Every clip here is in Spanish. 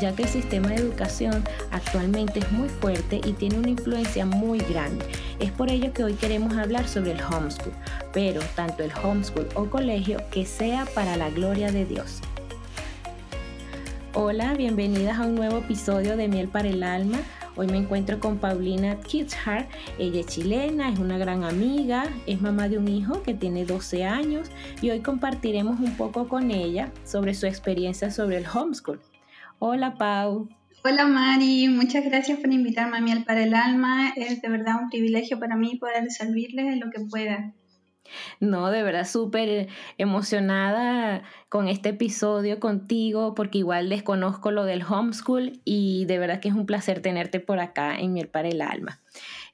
ya que el sistema de educación actualmente es muy fuerte y tiene una influencia muy grande. Es por ello que hoy queremos hablar sobre el homeschool, pero tanto el homeschool o colegio que sea para la gloria de Dios. Hola, bienvenidas a un nuevo episodio de Miel para el Alma. Hoy me encuentro con Paulina Kitschhart. Ella es chilena, es una gran amiga, es mamá de un hijo que tiene 12 años y hoy compartiremos un poco con ella sobre su experiencia sobre el homeschool. Hola Pau. Hola Mari, muchas gracias por invitarme a Miel para el Alma. Es de verdad un privilegio para mí poder servirles en lo que pueda. No, de verdad súper emocionada con este episodio contigo porque igual desconozco lo del homeschool y de verdad que es un placer tenerte por acá en Miel para el Alma.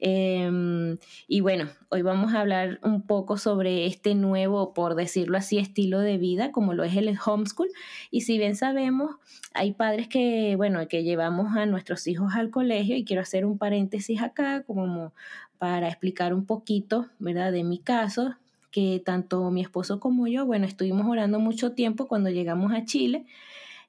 Em, y bueno, hoy vamos a hablar un poco sobre este nuevo, por decirlo así, estilo de vida como lo es el homeschool. Y si bien sabemos, hay padres que, bueno, que llevamos a nuestros hijos al colegio y quiero hacer un paréntesis acá como para explicar un poquito, ¿verdad? De mi caso, que tanto mi esposo como yo, bueno, estuvimos orando mucho tiempo cuando llegamos a Chile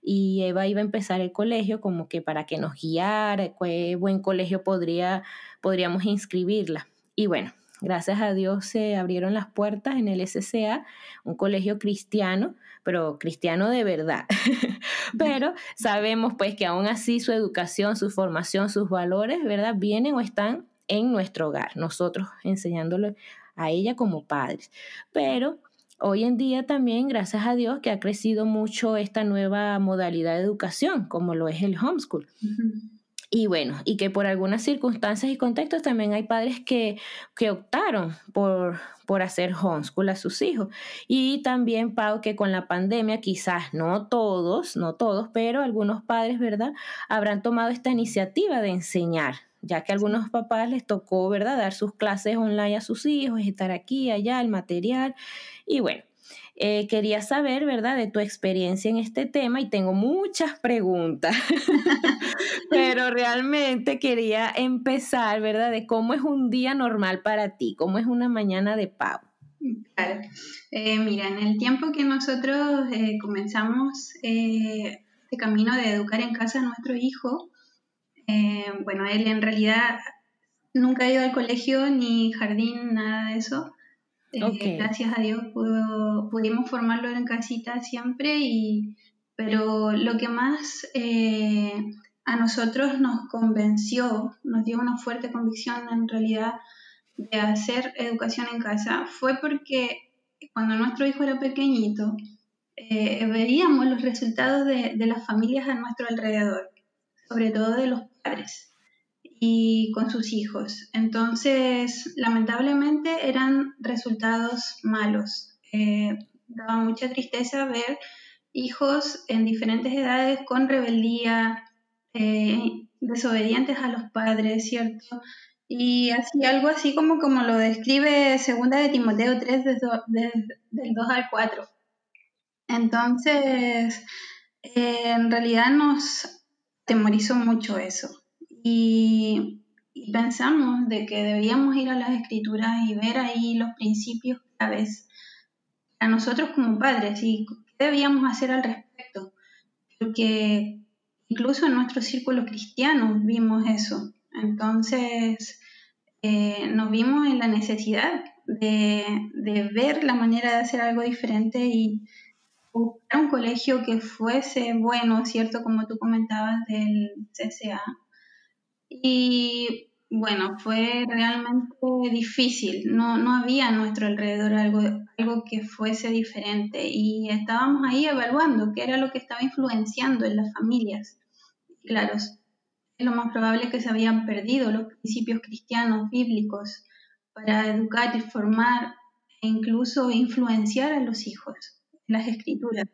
y Eva iba a empezar el colegio como que para que nos guiara, qué buen colegio podría, podríamos inscribirla. Y bueno, gracias a Dios se abrieron las puertas en el SCA, un colegio cristiano, pero cristiano de verdad. pero sabemos pues que aún así su educación, su formación, sus valores, ¿verdad? Vienen o están en nuestro hogar, nosotros enseñándole a ella como padres. Pero hoy en día también, gracias a Dios, que ha crecido mucho esta nueva modalidad de educación, como lo es el homeschool. Y bueno, y que por algunas circunstancias y contextos también hay padres que, que optaron por, por hacer homeschool a sus hijos. Y también, Pau, que con la pandemia, quizás no todos, no todos, pero algunos padres, ¿verdad?, habrán tomado esta iniciativa de enseñar ya que a algunos papás les tocó, ¿verdad?, dar sus clases online a sus hijos, estar aquí, allá, el material. Y bueno, eh, quería saber, ¿verdad?, de tu experiencia en este tema y tengo muchas preguntas, pero realmente quería empezar, ¿verdad?, de cómo es un día normal para ti, cómo es una mañana de pavo. Claro. Eh, mira, en el tiempo que nosotros eh, comenzamos este camino de educar en casa a nuestro hijo, eh, bueno, él en realidad nunca ha ido al colegio ni jardín, nada de eso. Eh, gracias a Dios pudimos formarlo en casita siempre, y, pero lo que más eh, a nosotros nos convenció, nos dio una fuerte convicción en realidad de hacer educación en casa fue porque cuando nuestro hijo era pequeñito, veíamos los resultados de, de las familias a nuestro alrededor, sobre todo de los padres y con sus hijos. Entonces, lamentablemente eran resultados malos. Eh, daba mucha tristeza ver hijos en diferentes edades con rebeldía, eh, desobedientes a los padres, ¿cierto? Y así, algo así como, como lo describe segunda de Timoteo 3, del 2 al 4. Entonces, eh, en realidad nos temorizó mucho eso. Y, pensamos de que debíamos ir a las escrituras y ver ahí los principios claves a nosotros como padres y qué debíamos hacer al respecto. Porque incluso en nuestro círculo cristiano vimos eso. Entonces eh, nos vimos en la necesidad de, de ver la manera de hacer algo diferente y buscar un colegio que fuese bueno, ¿cierto? Como tú comentabas del CCA. Y bueno, fue realmente difícil. No, no había a nuestro alrededor algo, algo que fuese diferente. Y estábamos ahí evaluando qué era lo que estaba influenciando en las familias. Claro, es lo más probable que se habían perdido los principios cristianos bíblicos para educar y formar e incluso influenciar a los hijos las escrituras.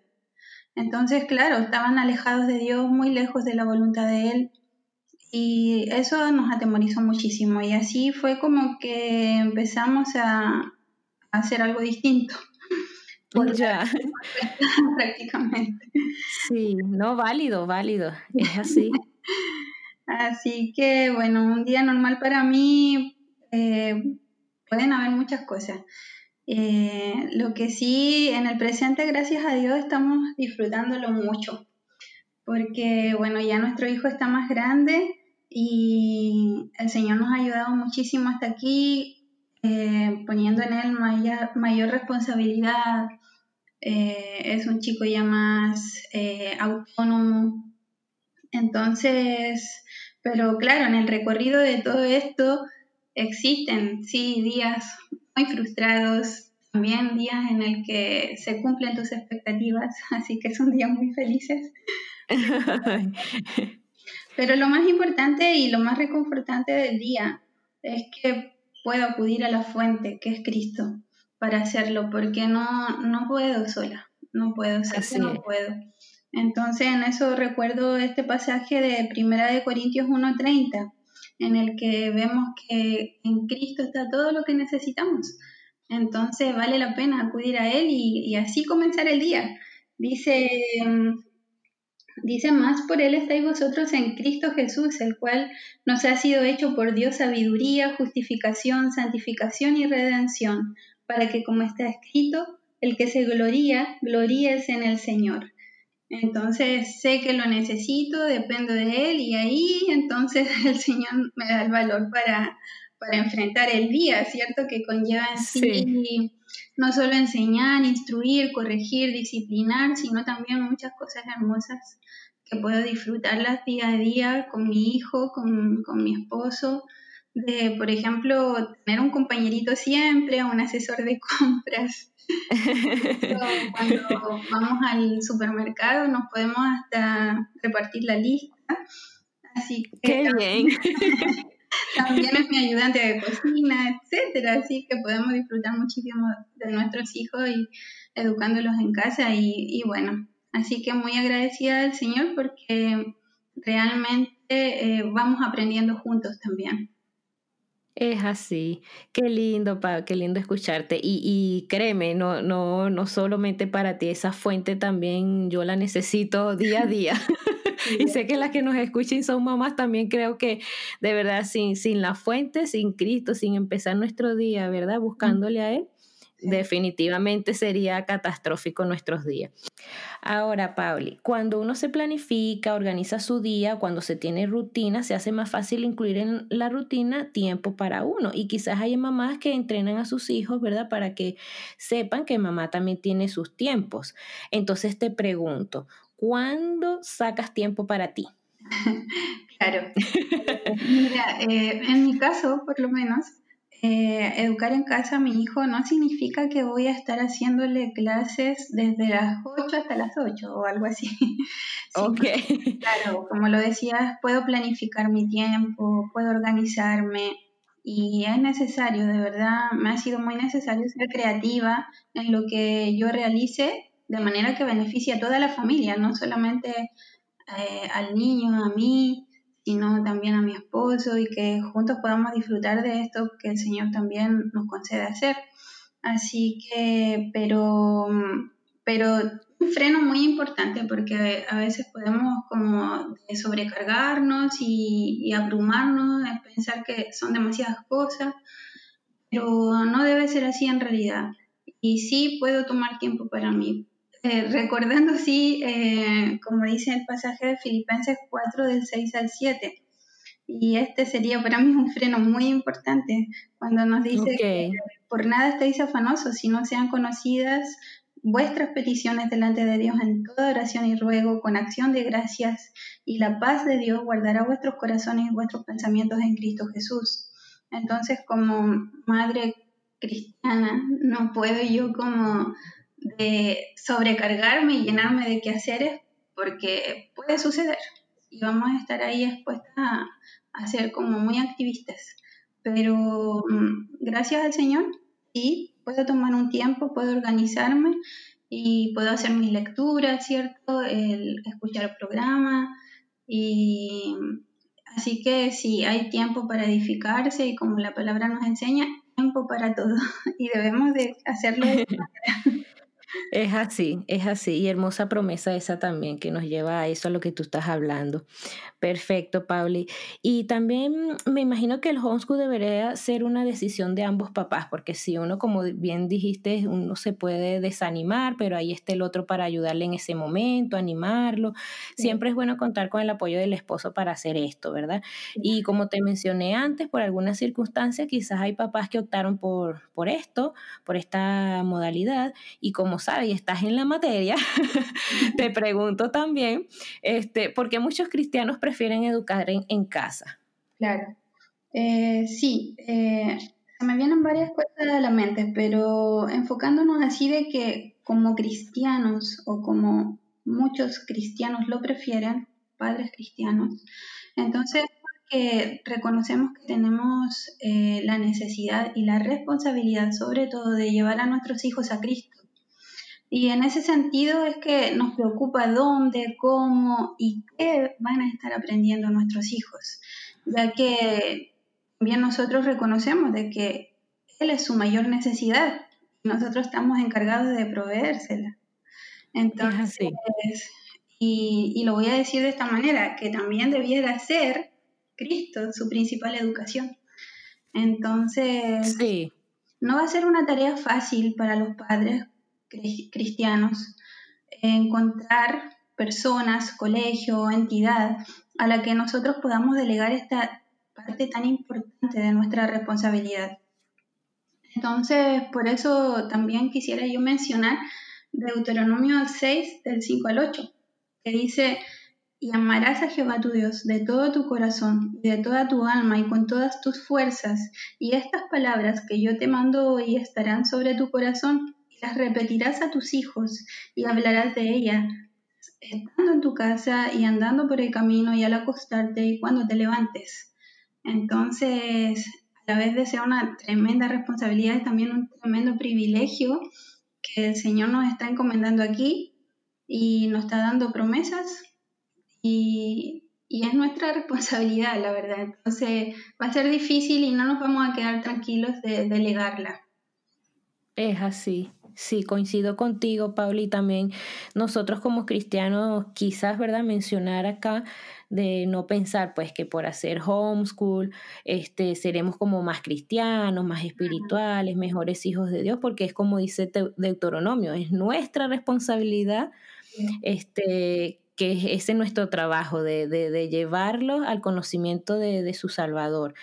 Entonces, claro, estaban alejados de Dios, muy lejos de la voluntad de Él, y eso nos atemorizó muchísimo. Y así fue como que empezamos a, hacer algo distinto. Ya. Prácticamente. Sí, no, válido, válido, es así. así que, bueno, un día normal para mí eh, pueden haber muchas cosas. Eh, lo que sí, en el presente, gracias a Dios, estamos disfrutándolo mucho, porque bueno, ya nuestro hijo está más grande y el Señor nos ha ayudado muchísimo hasta aquí, eh, poniendo en él mayor, responsabilidad. Eh, es un chico ya más autónomo. Entonces, pero claro, en el recorrido de todo esto existen, sí, días muy frustrados, también días en el que se cumplen tus expectativas, así que son días muy felices. Pero lo más importante y lo más reconfortante del día es que puedo acudir a la fuente, que es Cristo, para hacerlo, porque no, no puedo sola, no puedo, o no puedo. Entonces en eso recuerdo este pasaje de Primera de Corintios 1.30, en el que vemos que en Cristo está todo lo que necesitamos. Entonces vale la pena acudir a Él y, así comenzar el día. Dice, dice más, por Él estáis vosotros en Cristo Jesús, el cual nos ha sido hecho por Dios sabiduría, justificación, santificación y redención, para que como está escrito, el que se gloría, gloríese en el Señor. Entonces sé que lo necesito, dependo de Él y ahí entonces el Señor me da el valor para, para enfrentar el día, ¿cierto? Que conlleva en sí. no solo enseñar, instruir, corregir, disciplinar, sino también muchas cosas hermosas que puedo disfrutarlas día a día con mi hijo, con, con mi esposo, de, por ejemplo, tener un compañerito siempre, un asesor de compras, cuando vamos al supermercado nos podemos hasta repartir la lista. Así que Qué también, bien. también es mi ayudante de cocina, etcétera. Así que podemos disfrutar muchísimo de nuestros hijos y educándolos en casa. Y, y bueno, así que muy agradecida al Señor porque realmente eh, vamos aprendiendo juntos también. Es así. Qué lindo, pa, qué lindo escucharte. Y, y créeme, no, no, no solamente para ti, esa fuente también yo la necesito día a día. y sé que las que nos escuchen son mamás, también creo que de verdad sin, sin la fuente, sin Cristo, sin empezar nuestro día, ¿verdad? Buscándole a Él, definitivamente sería catastrófico nuestros días. Ahora, Pauli, cuando uno se planifica, organiza su día, cuando se tiene rutina, se hace más fácil incluir en la rutina tiempo para uno. Y quizás hay mamás que entrenan a sus hijos, ¿verdad? Para que sepan que mamá también tiene sus tiempos. Entonces te pregunto, ¿cuándo sacas tiempo para ti? Claro. Mira, eh, en mi caso, por lo menos, eh, educar en casa a mi hijo no significa que voy a estar haciéndole clases desde las 8 hasta las 8 o algo así. ok. Claro, como lo decías, puedo planificar mi tiempo, puedo organizarme y es necesario, de verdad, me ha sido muy necesario ser creativa en lo que yo realice de manera que beneficie a toda la familia, no solamente eh, al niño, a mí, sino también a mi esposo y que juntos podamos disfrutar de esto que el Señor también nos concede hacer. Así que, pero, pero un freno muy importante porque a veces podemos como sobrecargarnos y, y abrumarnos, pensar que son demasiadas cosas, pero no debe ser así en realidad. Y sí puedo tomar tiempo para mí, eh, recordando, sí, eh, como dice el pasaje de Filipenses 4 del 6 al 7. Y este sería para mí un freno muy importante cuando nos dice que por nada estáis afanosos, si no sean conocidas vuestras peticiones delante de Dios en toda oración y ruego con acción de gracias y la paz de Dios guardará vuestros corazones y vuestros pensamientos en Cristo Jesús. Entonces, como madre cristiana, no puedo yo como de sobrecargarme y llenarme de quehaceres porque puede suceder y vamos a estar ahí expuestas a, ser como muy activistas. Pero mm, gracias al Señor, sí, puedo tomar un tiempo, puedo organizarme y puedo hacer mis lecturas, ¿cierto? El escuchar el programa y así que sí, hay tiempo para edificarse y como la palabra nos enseña, tiempo para todo y debemos de hacerlo de manera. Es así, es así. Y hermosa promesa esa también que nos lleva a eso, a lo que tú estás hablando. Perfecto, Pauli. Y también me imagino que el homeschool debería ser una decisión de ambos papás, porque si uno, como bien dijiste, uno se puede desanimar, pero ahí está el otro para ayudarle en ese momento, animarlo. Siempre es bueno contar con el apoyo del esposo para hacer esto, ¿verdad? Y como te mencioné antes, por algunas circunstancias, quizás hay papás que optaron por, por esto, por esta modalidad, y como sabes y estás en la materia, te pregunto también, este, ¿por qué muchos cristianos prefieren educar en, casa? Claro, eh, sí, eh, se me vienen varias cosas a la mente, pero enfocándonos así de que como cristianos o como muchos cristianos lo prefieren, padres cristianos, entonces que reconocemos que tenemos eh, la necesidad y la responsabilidad sobre todo de llevar a nuestros hijos a Cristo. Y en ese sentido es que nos preocupa dónde, cómo y qué van a estar aprendiendo nuestros hijos, ya que bien nosotros reconocemos de que Él es su mayor necesidad y nosotros estamos encargados de proveérsela. Entonces, y, y, lo voy a decir de esta manera, que también debiera ser Cristo su principal educación. Entonces, no va a ser una tarea fácil para los padres cristianos encontrar personas, colegio, entidad a la que nosotros podamos delegar esta parte tan importante de nuestra responsabilidad. Entonces, por eso también quisiera yo mencionar Deuteronomio 6, del 5 al 8, que dice, y amarás a Jehová tu Dios de todo tu corazón y de toda tu alma y con todas tus fuerzas, y estas palabras que yo te mando hoy estarán sobre tu corazón las repetirás a tus hijos y hablarás de ella, estando en tu casa y andando por el camino y al acostarte y cuando te levantes. Entonces, a la vez de ser una tremenda responsabilidad, es también un tremendo privilegio que el Señor nos está encomendando aquí y nos está dando promesas y, es nuestra responsabilidad, la verdad. Entonces, va a ser difícil y no nos vamos a quedar tranquilos de delegarla. Es así. Sí, coincido contigo, Pauli, y también nosotros como cristianos quizás, ¿verdad?, mencionar acá de no pensar pues que por hacer homeschool este seremos como más cristianos, más espirituales, mejores hijos de Dios, porque es como dice Deuteronomio, es nuestra responsabilidad este que ese es nuestro trabajo de, de, de llevarlo al conocimiento de, de su Salvador.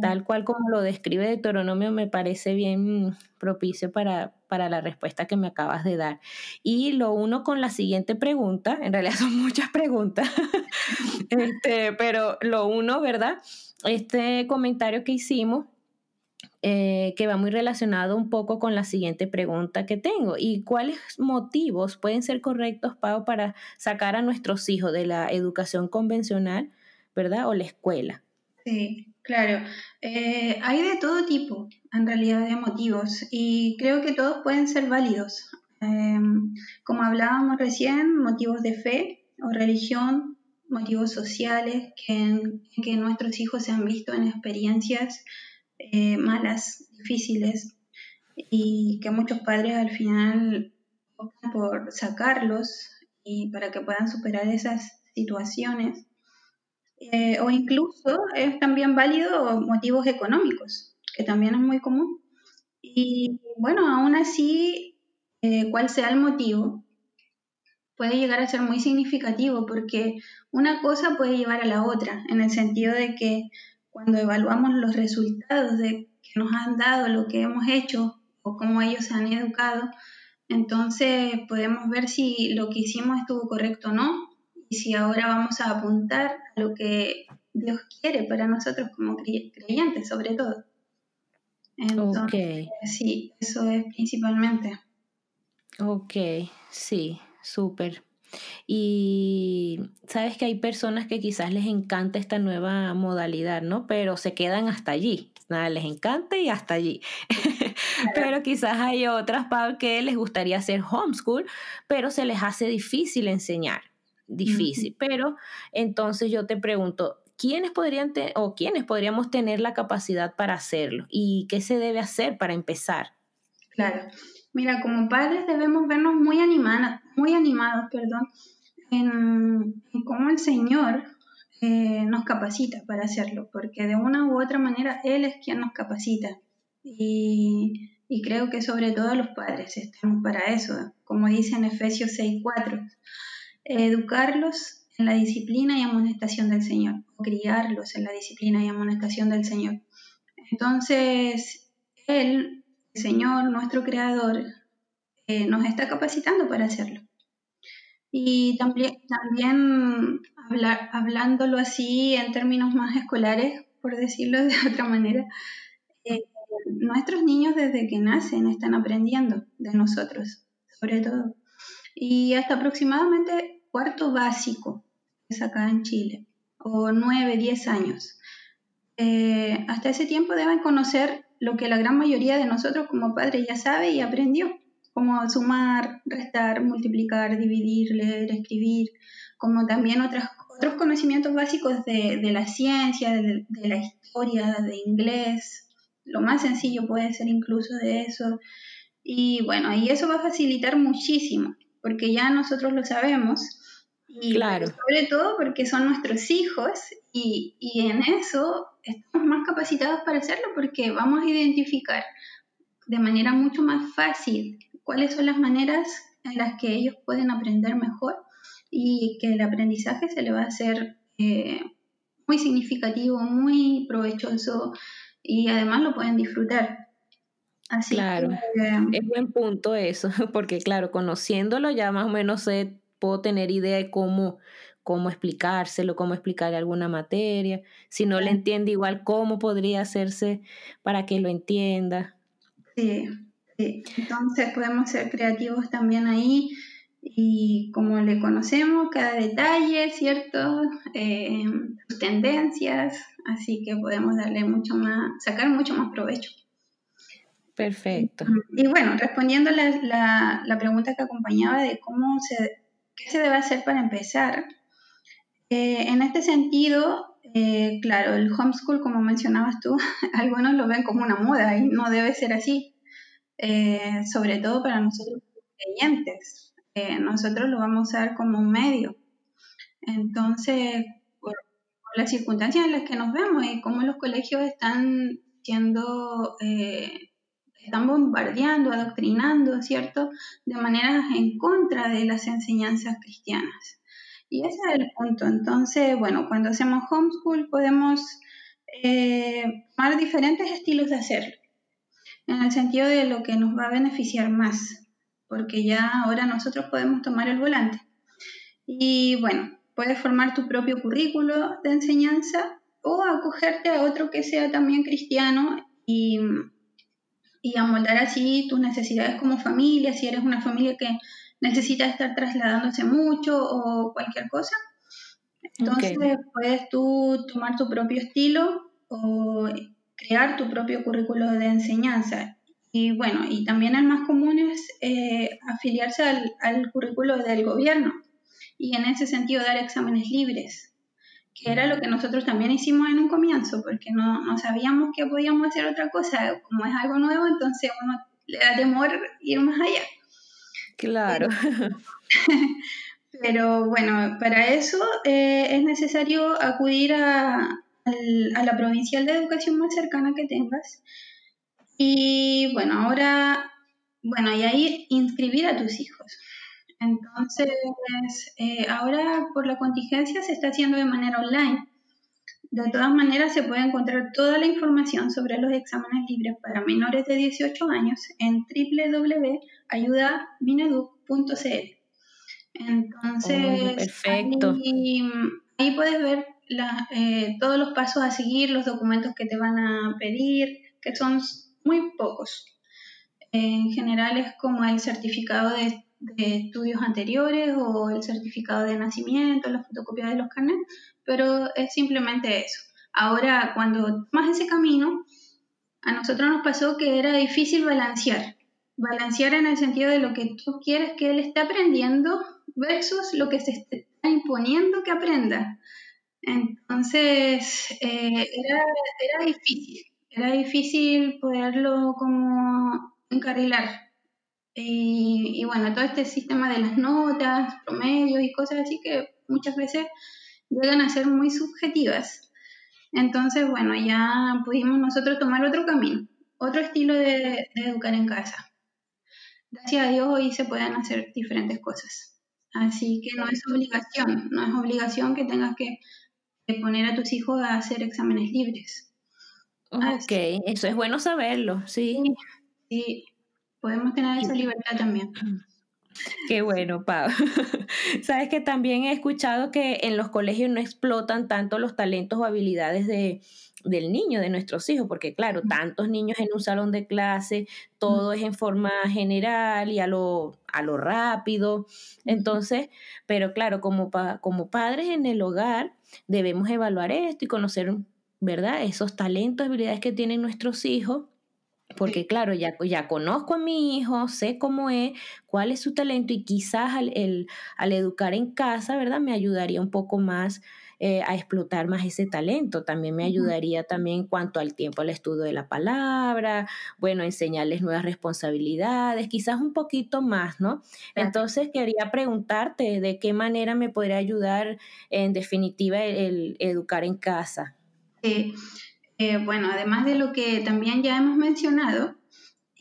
Tal cual como lo describe Deuteronomio, me parece bien propicio para, para la respuesta que me acabas de dar. Y lo uno con la siguiente pregunta, en realidad son muchas preguntas, este, pero lo uno, ¿verdad? Este comentario que hicimos, eh, que va muy relacionado un poco con la siguiente pregunta que tengo. ¿Y cuáles motivos pueden ser correctos, Pau, para sacar a nuestros hijos de la educación convencional, ¿verdad? O la escuela? Sí, claro. Eh, hay de todo tipo, en realidad, de motivos y creo que todos pueden ser válidos. Em, como hablábamos recién, motivos de fe o religión, motivos sociales, que, nuestros hijos se han visto en experiencias eh, malas, difíciles, y que muchos padres al final optan por sacarlos y para que puedan superar esas situaciones. Eh, o incluso es también válido motivos económicos, que también es muy común. Y bueno, aún así, eh, cual sea el motivo, puede llegar a ser muy significativo porque una cosa puede llevar a la otra, en el sentido de que cuando evaluamos los resultados de que nos han dado lo que hemos hecho o cómo ellos se han educado, entonces podemos ver si lo que hicimos estuvo correcto o no y si ahora vamos a apuntar a lo que Dios quiere para nosotros como creyentes, sobre todo. Entonces, sí, eso es principalmente. Ok, sí, súper. Y sabes que hay personas que quizás les encanta esta nueva modalidad, ¿no? Pero se quedan hasta allí. Nada, les encanta y hasta allí. pero quizás hay otras que les gustaría hacer homeschool, pero se les hace difícil enseñar difícil. Pero entonces yo te pregunto, ¿quiénes podrían o quiénes podríamos tener la capacidad para hacerlo? ¿Y qué se debe hacer para empezar? Claro. Mira, como padres debemos vernos muy, animados, muy animados perdón, en, cómo el Señor eh, nos capacita para hacerlo, porque de una u otra manera Él es quien nos capacita. Y, y creo que sobre todo los padres estamos para eso, como dice en Efesios 6.4, educarlos en la disciplina y amonestación del Señor, o criarlos en la disciplina y amonestación del Señor. Entonces, Él Señor, nuestro Creador, eh, nos está capacitando para hacerlo. Y también, también hablándolo así en términos más escolares, por decirlo de otra manera, eh, nuestros niños desde que nacen están aprendiendo de nosotros, sobre todo. Y hasta aproximadamente cuarto básico, es acá en Chile, o nueve, diez años. Eh, hasta ese tiempo deben conocer lo que la gran mayoría de nosotros como padres ya sabe y aprendió, como sumar, restar, multiplicar, dividir, leer, escribir, como también otras, otros conocimientos básicos de, la ciencia, de, la historia, de inglés. Lo más sencillo puede ser incluso de eso. Y bueno, y eso va a facilitar muchísimo, porque ya nosotros lo sabemos. Y claro. sobre todo porque son nuestros hijos y, y en eso estamos más capacitados para hacerlo porque vamos a identificar de manera mucho más fácil cuáles son las maneras en las que ellos pueden aprender mejor y que el aprendizaje se le va a hacer eh, muy significativo, muy provechoso y además lo pueden disfrutar. Así claro, que, es buen punto eso, porque claro, conociéndolo ya más o menos sé, puedo tener idea de cómo, cómo explicárselo, cómo explicarle alguna materia. Si no le entiende igual, cómo podría hacerse para que lo entienda. Sí, sí. Entonces podemos ser creativos también ahí y como le conocemos cada detalle, ¿cierto? Eh, tendencias, así que podemos darle mucho más, sacar mucho más provecho. Perfecto. Y bueno, respondiendo la, la, pregunta que acompañaba de cómo se, qué se debe hacer para empezar, eh, en este sentido, eh, claro, el homeschool, como mencionabas tú, algunos lo ven como una moda y no debe ser así, eh, sobre todo para nosotros creyentes. nosotros lo vamos a ver como un medio. Entonces, por, las circunstancias en las que nos vemos y cómo los colegios están siendo, están bombardeando, adoctrinando, ¿cierto?, de maneras en contra de las enseñanzas cristianas. Y ese es el punto. Entonces, bueno, cuando hacemos homeschool podemos eh, tomar diferentes estilos de hacerlo, en el sentido de lo que nos va a beneficiar más, porque ya ahora nosotros podemos tomar el volante. Y bueno, puedes formar tu propio currículo de enseñanza o acogerte a otro que sea también cristiano y, y amoldar así tus necesidades como familia, si eres una familia que necesita estar trasladándose mucho o cualquier cosa. Entonces puedes tú tomar tu propio estilo o crear tu propio currículo de enseñanza. Y bueno, y también el más común es eh, afiliarse al, al, currículo del gobierno y en ese sentido dar exámenes libres, que era lo que nosotros también hicimos en un comienzo, porque no, no sabíamos que podíamos hacer otra cosa. Como es algo nuevo, entonces uno le da temor ir más allá. Claro. Pero bueno, para eso eh, es necesario acudir a, la provincial de educación más cercana que tengas. Y bueno, ahora, bueno, y ahí inscribir a tus hijos. Entonces, eh, ahora por la contingencia se está haciendo de manera online. De todas maneras, se puede encontrar toda la información sobre los exámenes libres para menores de 18 años en www.ayudamineduc.cl. Entonces, perfecto. Ahí, puedes ver eh, todos los pasos a seguir, los documentos que te van a pedir, que son muy pocos. En general es como el certificado de de estudios anteriores o el certificado de nacimiento, la fotocopia de los carnets, pero es simplemente eso. Ahora, cuando tomas ese camino, a nosotros nos pasó que era difícil balancear. Balancear en el sentido de lo que tú quieres que él esté aprendiendo versus lo que se está imponiendo que aprenda. Entonces, eh, era, era difícil. Era difícil poderlo como encarrilar. Y, y, bueno, todo este sistema de las notas, promedios y cosas así que muchas veces llegan a ser muy subjetivas. Entonces, bueno, ya pudimos nosotros tomar otro camino, otro estilo de, educar en casa. Gracias a Dios hoy se pueden hacer diferentes cosas. Así que no es obligación, no es obligación que tengas que, poner a tus hijos a hacer exámenes libres. Ok, eso es bueno saberlo, sí. Sí, podemos tener esa libertad también. Qué bueno, Pau. Sabes que también he escuchado que en los colegios no explotan tanto los talentos o habilidades de, del niño, de nuestros hijos, porque claro, tantos niños en un salón de clase, todo es en forma general y a lo, a lo rápido. Entonces, pero claro, como, como padres en el hogar, debemos evaluar esto y conocer, ¿verdad? Esos talentos, habilidades que tienen nuestros hijos porque claro, ya, ya conozco a mi hijo, sé cómo es, cuál es su talento y quizás al, el, al educar en casa, ¿verdad? Me ayudaría un poco más eh, a explotar más ese talento. También me ayudaría también en cuanto al tiempo al estudio de la palabra, bueno, enseñarles nuevas responsabilidades, quizás un poquito más, ¿no? Entonces quería preguntarte de qué manera me podría ayudar en definitiva el, educar en casa. Sí. Eh, bueno, además de lo que también ya hemos mencionado,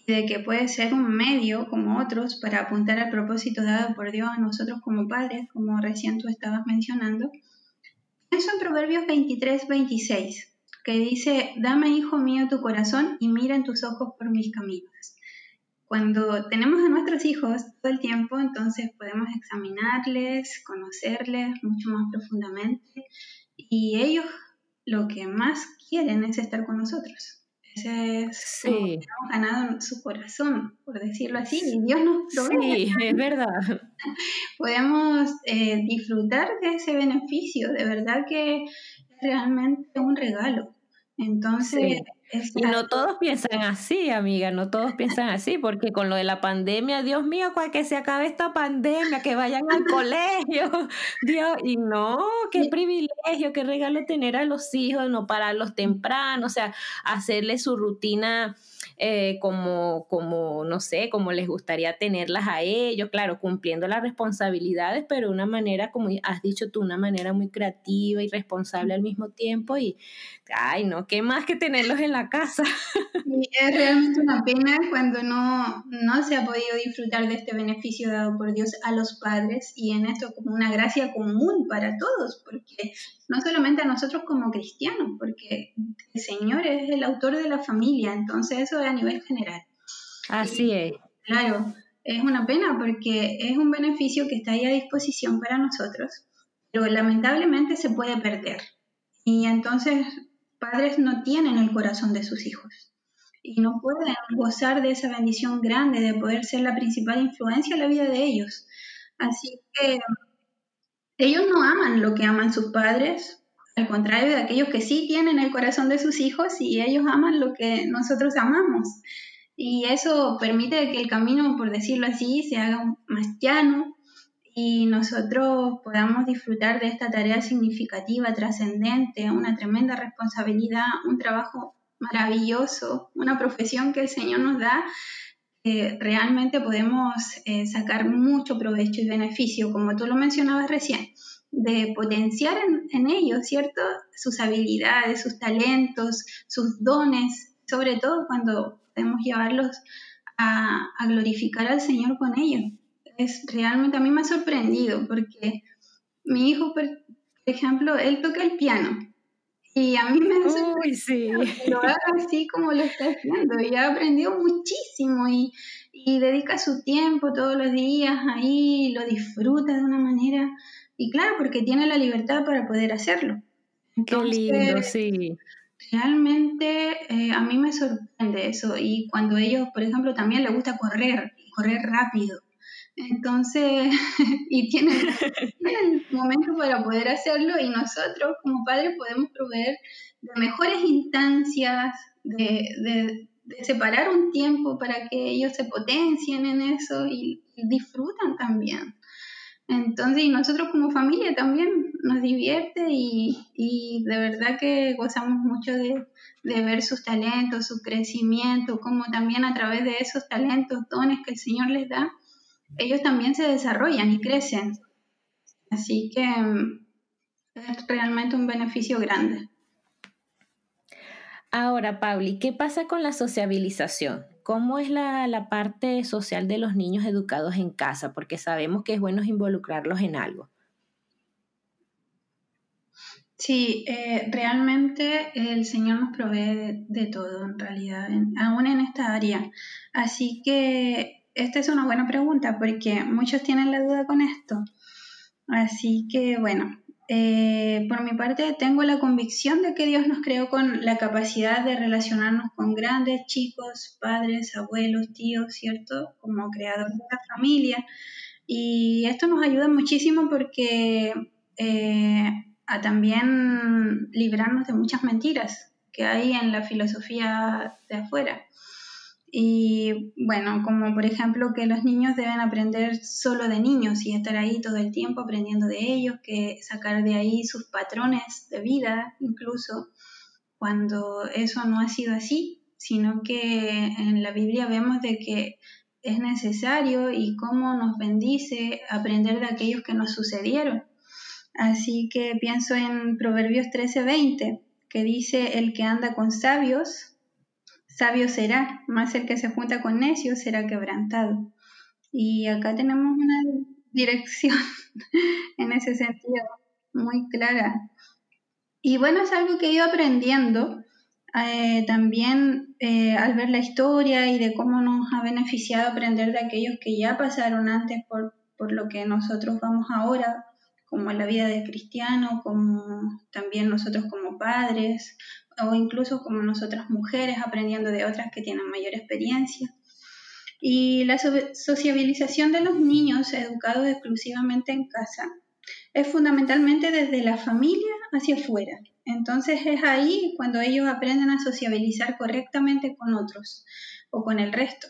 de que puede ser un medio como otros para apuntar al propósito dado por Dios a nosotros como padres, como recién tú estabas mencionando, pienso en Proverbios 23, 26, que dice, dame, hijo mío, tu corazón y mira en tus ojos por mis caminos. Cuando tenemos a nuestros hijos todo el tiempo, entonces podemos examinarles, conocerles mucho más profundamente y ellos lo que más quieren es estar con nosotros. Ese es sí. hemos ganado su corazón, por decirlo así, y Dios nos provee. Sí, es verdad. Podemos eh, disfrutar de ese beneficio, de verdad que es realmente un regalo. Entonces, y no todos piensan así, amiga, no todos piensan así, porque con lo de la pandemia, Dios mío, cual que se acabe esta pandemia, que vayan al colegio, Dios, y no, qué privilegio, qué regalo tener a los hijos, no pararlos temprano, o sea, hacerle su rutina eh, como, como, no sé, como les gustaría tenerlas a ellos, claro, cumpliendo las responsabilidades, pero de una manera, como has dicho tú, una manera muy creativa y responsable al mismo tiempo y, ay, no, qué más que tenerlos en la casa. Y es realmente una pena cuando no, no se ha podido disfrutar de este beneficio dado por Dios a los padres y en esto como una gracia común para todos, porque no solamente a nosotros como cristianos, porque el Señor es el autor de la familia, entonces eso es a nivel general. Así es. Claro, es una pena porque es un beneficio que está ahí a disposición para nosotros, pero lamentablemente se puede perder. Y entonces padres no tienen el corazón de sus hijos y no pueden gozar de esa bendición grande de poder ser la principal influencia en la vida de ellos. Así que ellos no aman lo que aman sus padres, al contrario de aquellos que sí tienen el corazón de sus hijos y ellos aman lo que nosotros amamos. Y eso permite que el camino, por decirlo así, se haga más llano y nosotros podamos disfrutar de esta tarea significativa, trascendente, una tremenda responsabilidad, un trabajo maravilloso, una profesión que el Señor nos da, realmente podemos eh, sacar mucho provecho y beneficio, como tú lo mencionabas recién, de potenciar en, ellos, ¿cierto? Sus habilidades, sus talentos, sus dones, sobre todo cuando podemos llevarlos a, a glorificar al Señor con ellos es realmente a mí me ha sorprendido porque mi hijo, por ejemplo, él toca el piano y a mí me ha sorprendido que lo haga así como lo está haciendo y ha aprendido muchísimo y, y dedica su tiempo todos los días ahí, lo disfruta de una manera y claro, porque tiene la libertad para poder hacerlo. Qué lindo, sí. Realmente eh, a mí me sorprende eso y cuando ellos, por ejemplo, también les gusta correr, correr rápido. Entonces, y tienen, el momento para poder hacerlo y nosotros como padres podemos proveer de mejores instancias, de, separar un tiempo para que ellos se potencien en eso y, disfrutan también. Entonces, y nosotros como familia también nos divierte y, de verdad que gozamos mucho de, ver sus talentos, su crecimiento, como también a través de esos talentos, dones que el Señor les da, ellos también se desarrollan y crecen. Así que mm, es realmente un beneficio grande. Ahora, Pauli, ¿qué pasa con la sociabilización? ¿Cómo es la, parte social de los niños educados en casa? Porque sabemos que es bueno involucrarlos en algo. Sí, eh, realmente el Señor nos provee de, todo en realidad, aún en esta área. Así que esta es una buena pregunta porque muchos tienen la duda con esto. Así que bueno, eh, por mi parte, tengo la convicción de que Dios nos creó con la capacidad de relacionarnos con grandes, chicos, padres, abuelos, tíos, ¿cierto? Como creadores de la familia. Y esto nos ayuda muchísimo porque eh, a también librarnos de muchas mentiras que hay en la filosofía de afuera. Y bueno, como por ejemplo que los niños deben aprender solo de niños y estar ahí todo el tiempo aprendiendo de ellos, que sacar de ahí sus patrones de vida incluso, cuando eso no ha sido así, sino que en la Biblia vemos de que es necesario y cómo nos bendice aprender de aquellos que nos sucedieron. Así que pienso en Proverbios 13:20, que dice, el que anda con sabios sabio será, más el que se junta con necios será quebrantado. Y acá tenemos una dirección en ese sentido muy clara. Y bueno, es algo que he ido aprendiendo eh, también eh, al ver la historia y de cómo nos ha beneficiado aprender de aquellos que ya pasaron antes por, por lo que nosotros vamos ahora, como la vida de cristiano, como también nosotros como padres, o incluso como nosotras mujeres aprendiendo de otras que tienen mayor experiencia. Y la sociabilización de los niños educados exclusivamente en casa es fundamentalmente desde la familia hacia afuera. Entonces es ahí cuando ellos aprenden a sociabilizar correctamente con otros o con el resto.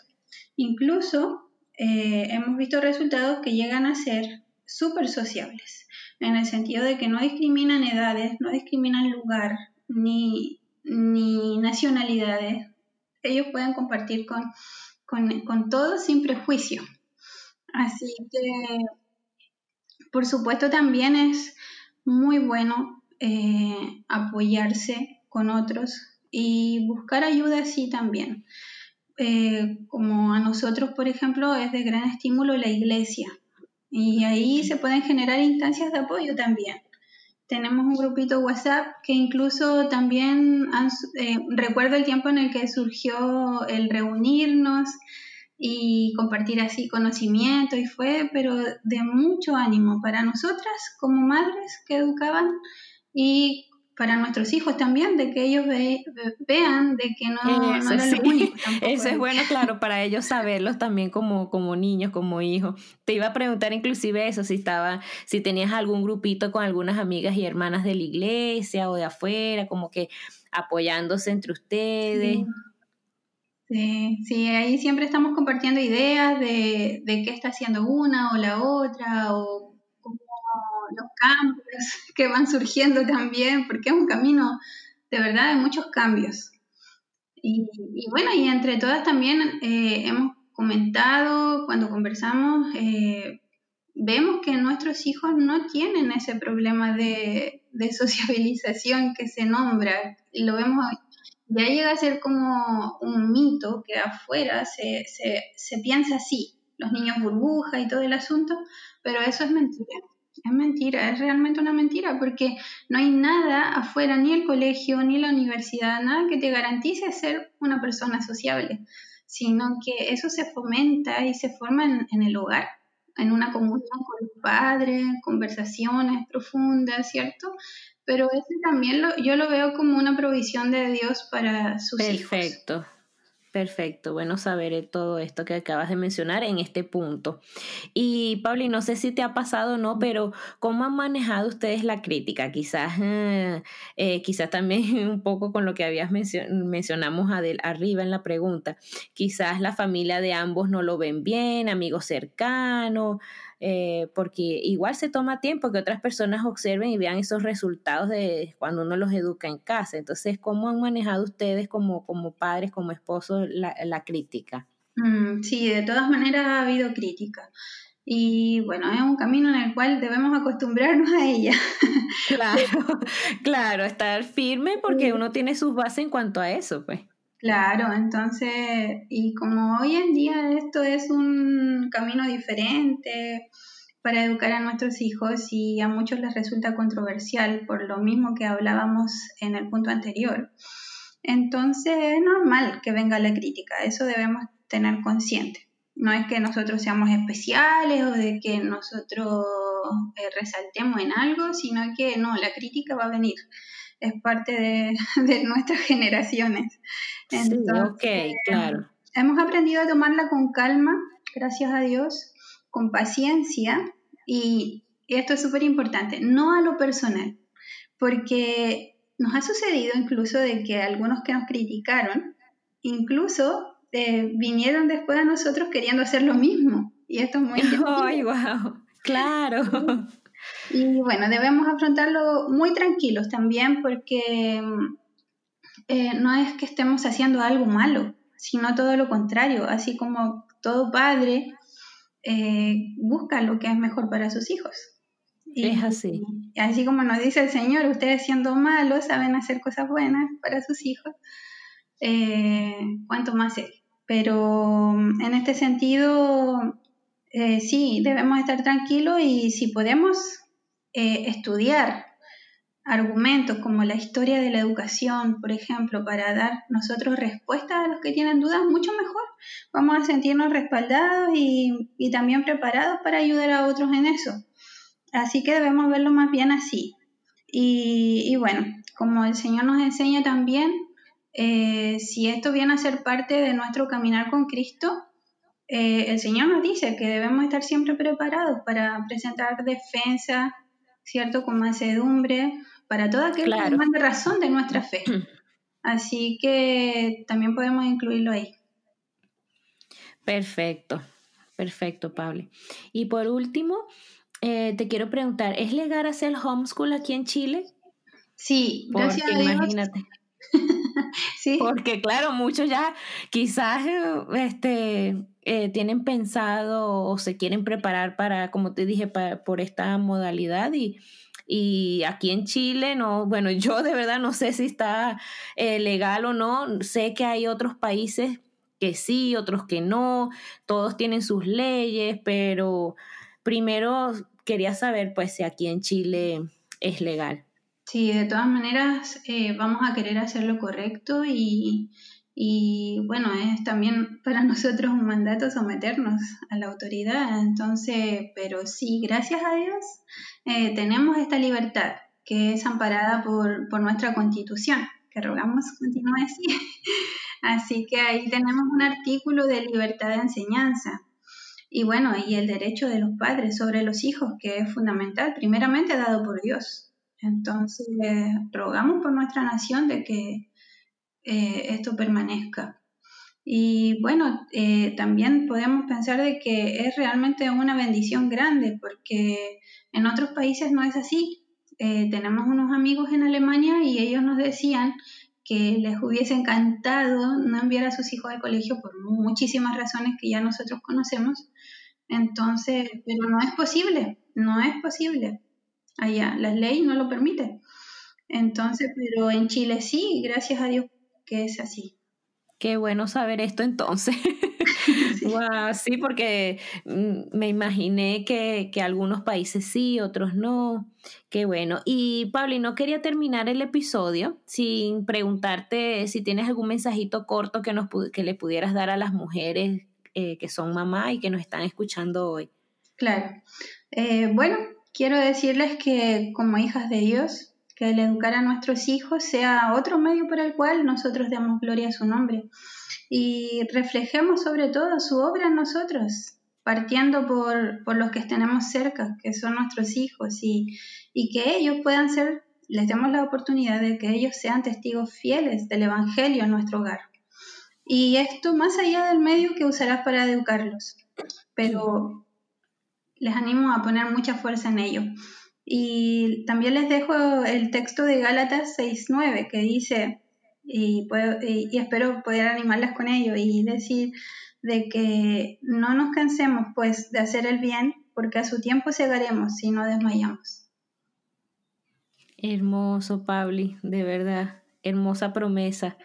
Incluso eh, hemos visto resultados que llegan a ser súper sociables, en el sentido de que no discriminan edades, no discriminan lugar, ni, nacionalidades. Ellos pueden compartir con, con, todos sin prejuicio. Así que, por supuesto, también es muy bueno eh, apoyarse con otros y buscar ayuda así también. Eh, como a nosotros, por ejemplo, es de gran estímulo la iglesia. Y ahí se pueden generar instancias de apoyo también tenemos un grupito WhatsApp que incluso también eh, recuerdo el tiempo en el que surgió el reunirnos y compartir así conocimiento y fue pero de mucho ánimo para nosotras como madres que educaban y para nuestros hijos también, de que ellos vean de que no, eso, es lo único. Eso es bueno, claro, para ellos saberlos también como, como niños, como hijos. Te iba a preguntar inclusive eso, si estaba, si tenías algún grupito con algunas amigas y hermanas de la iglesia o de afuera, como que apoyándose entre ustedes. Sí. Sí, ahí siempre estamos compartiendo ideas de, de qué está haciendo una o la otra, o los cambios que van surgiendo también, porque es un camino de verdad de muchos cambios. Y, bueno, y entre todas también eh, hemos comentado, cuando conversamos, eh, vemos que nuestros hijos no tienen ese problema de, sociabilización que se nombra. Lo vemos, ya llega a ser como un mito que afuera se, se piensa así, los niños burbuja y todo el asunto, pero eso es mentira. Es mentira, es realmente una mentira, porque no hay nada afuera, ni el colegio, ni la universidad, nada que te garantice ser una persona sociable, sino que eso se fomenta y se forma en, el hogar, en una comunión con los padres, conversaciones profundas, ¿cierto? Pero ese también lo, yo lo veo como una provisión de Dios para sus hijos. Perfecto. Perfecto, bueno saber todo esto que acabas de mencionar en este punto. Y Pauli, no sé si te ha pasado o no, pero ¿cómo han manejado ustedes la crítica? Quizás, eh, eh, quizás también un poco con lo que habías mencionamos arriba en la pregunta. Quizás la familia de ambos no lo ven bien, amigos cercanos, eh, porque igual se toma tiempo que otras personas observen y vean esos resultados de cuando uno los educa en casa. Entonces, ¿cómo han manejado ustedes como, como padres, como esposos, la, la crítica? Mm, sí, de todas maneras ha habido crítica. Y bueno, es un camino en el cual debemos acostumbrarnos a ella. Claro, claro, estar firme porque uno tiene sus bases en cuanto a eso, pues. Claro, entonces, y como hoy en día esto es un camino diferente para educar a nuestros hijos y a muchos les resulta controversial por lo mismo que hablábamos en el punto anterior, entonces es normal que venga la crítica, eso debemos tener consciente. No es que nosotros seamos especiales o de que nosotros eh, resaltemos en algo, sino que no, la crítica va a venir es parte de, nuestras generaciones. ok, claro. Hemos aprendido a tomarla con calma, gracias a Dios, con paciencia y, esto es súper importante, no a lo personal, porque nos ha sucedido incluso de que algunos que nos criticaron, incluso eh, vinieron después a nosotros queriendo hacer lo mismo. Y esto es muy... ¡Ay, wow! Claro. Y bueno, debemos afrontarlo muy tranquilos también porque eh, no es que estemos haciendo algo malo, sino todo lo contrario, así como todo padre eh, busca lo que es mejor para sus hijos. Y, es así. así como nos dice el Señor, ustedes siendo malos saben hacer cosas buenas para sus hijos, eh, cuanto más Él. Pero en este sentido, sí, debemos estar tranquilos y si podemos eh, estudiar argumentos como la historia de la educación, por ejemplo, para dar nosotros respuestas a los que tienen dudas, mucho mejor. Vamos a sentirnos respaldados y, también preparados para ayudar a otros en eso. Así que debemos verlo más bien así. Y, bueno, como el Señor nos enseña también, eh, si esto viene a ser parte de nuestro caminar con Cristo, eh, el Señor nos dice que debemos estar siempre preparados para presentar defensa ¿cierto? Con mansedumbre, para todo aquel claro. que razón de nuestra fe. Así que también podemos incluirlo ahí. Perfecto, perfecto, Pablo. Y por último, eh, te quiero preguntar, ¿es legal hacer homeschool aquí en Chile? Sí, gracias a Dios. imagínate. Porque claro, muchos ya quizás este, eh, tienen pensado o se quieren preparar para, como te dije, por esta modalidad y, y aquí en Chile, no, bueno, yo de verdad no sé si está eh, legal o no, sé que hay otros países que sí, otros que no, todos tienen sus leyes, pero primero quería saber pues si aquí en Chile es legal. Sí, de todas maneras eh, vamos a querer hacer lo correcto y, bueno, es también para nosotros un mandato someternos a la autoridad. Entonces, pero sí, gracias a Dios eh, tenemos esta libertad que es amparada por, por nuestra constitución, que rogamos continúe así. Así que ahí tenemos un artículo de libertad de enseñanza. Y bueno, y el derecho de los padres sobre los hijos, que es fundamental, primeramente dado por Dios. Entonces, rogamos por nuestra nación de que eh, esto permanezca. Y bueno, eh, también podemos pensar de que es realmente una bendición grande porque en otros países no es así. Eh, tenemos unos amigos en Alemania y ellos nos decían que les hubiese encantado no enviar a sus hijos al colegio por muchísimas razones que ya nosotros conocemos. Entonces, pero no es posible, no es posible. Allá, la ley no lo permite. Entonces, pero en Chile sí, gracias a Dios que es así. Qué bueno saber esto entonces. sí. porque mm, me imaginé que, algunos países sí, otros no. Qué bueno. Y Pablo, no quería terminar el episodio sin preguntarte si tienes algún mensajito corto que, nos, que le pudieras dar a las mujeres eh, que son mamá y que nos están escuchando hoy. Claro. Eh, bueno, quiero decirles que como hijas de Dios que el educar a nuestros hijos sea otro medio por el cual nosotros damos gloria a su nombre y reflejemos sobre todo su obra en nosotros, partiendo por, por los que tenemos cerca, que son nuestros hijos, y, y que ellos puedan ser, les demos la oportunidad de que ellos sean testigos fieles del Evangelio en nuestro hogar. Y esto más allá del medio que usarás para educarlos. Pero les animo a poner mucha fuerza en ello. Y también les dejo el texto de Gálatas 6.9 que dice, y, espero poder animarlas con ello, y decir de que no nos cansemos pues de hacer el bien, porque a su tiempo llegaremos si no desmayamos. Hermoso, Pabli, de verdad, hermosa promesa.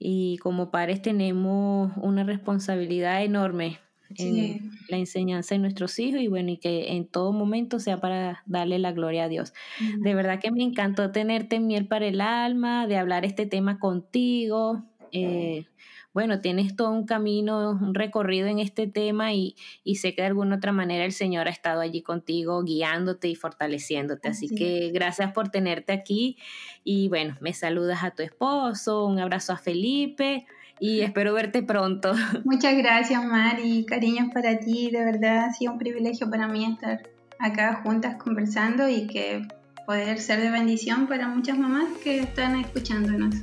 Y como padres tenemos una responsabilidad enorme en la enseñanza de nuestros hijos y bueno, y que en todo momento sea para darle la gloria a Dios. De verdad que me encantó tenerte miel para el alma, de hablar este tema contigo. Eh, bueno, tienes todo un camino, un recorrido en este tema y, sé que de alguna otra manera el Señor ha estado allí contigo, guiándote y fortaleciéndote. Así, que gracias por tenerte aquí y bueno, me saludas a tu esposo, un abrazo a Felipe y espero verte pronto. Muchas gracias, Mari. Cariños para ti. De verdad ha sido un privilegio para mí estar acá juntas conversando y que poder ser de bendición para muchas mamás que están escuchándonos.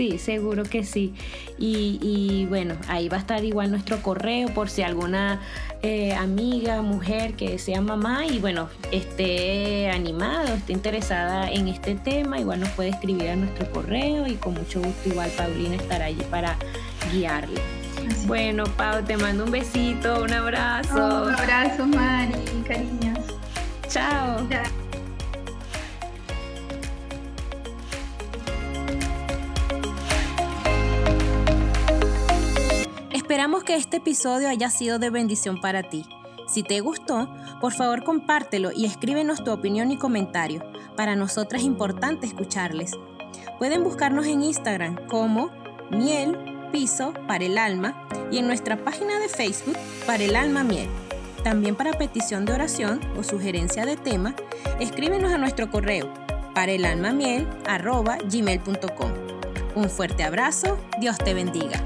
Sí, seguro que sí. Y, bueno, ahí va a estar igual nuestro correo por si alguna eh, amiga, mujer que sea mamá y bueno, esté animada esté interesada en este tema, igual nos puede escribir a nuestro correo y con mucho gusto igual Paulina estará allí para guiarle. Bueno, Pau, te mando un besito, un abrazo. un abrazo, Mari, cariños. Chao. Chao. Esperamos que este episodio haya sido de bendición para ti. Si te gustó, por favor compártelo y escríbenos tu opinión y comentario. Para nosotras es importante escucharles. Pueden buscarnos en Instagram como miel piso para el alma y en nuestra página de Facebook para el alma miel. También para petición de oración o sugerencia de tema, escríbenos a nuestro correo para el alma miel Un fuerte abrazo, Dios te bendiga.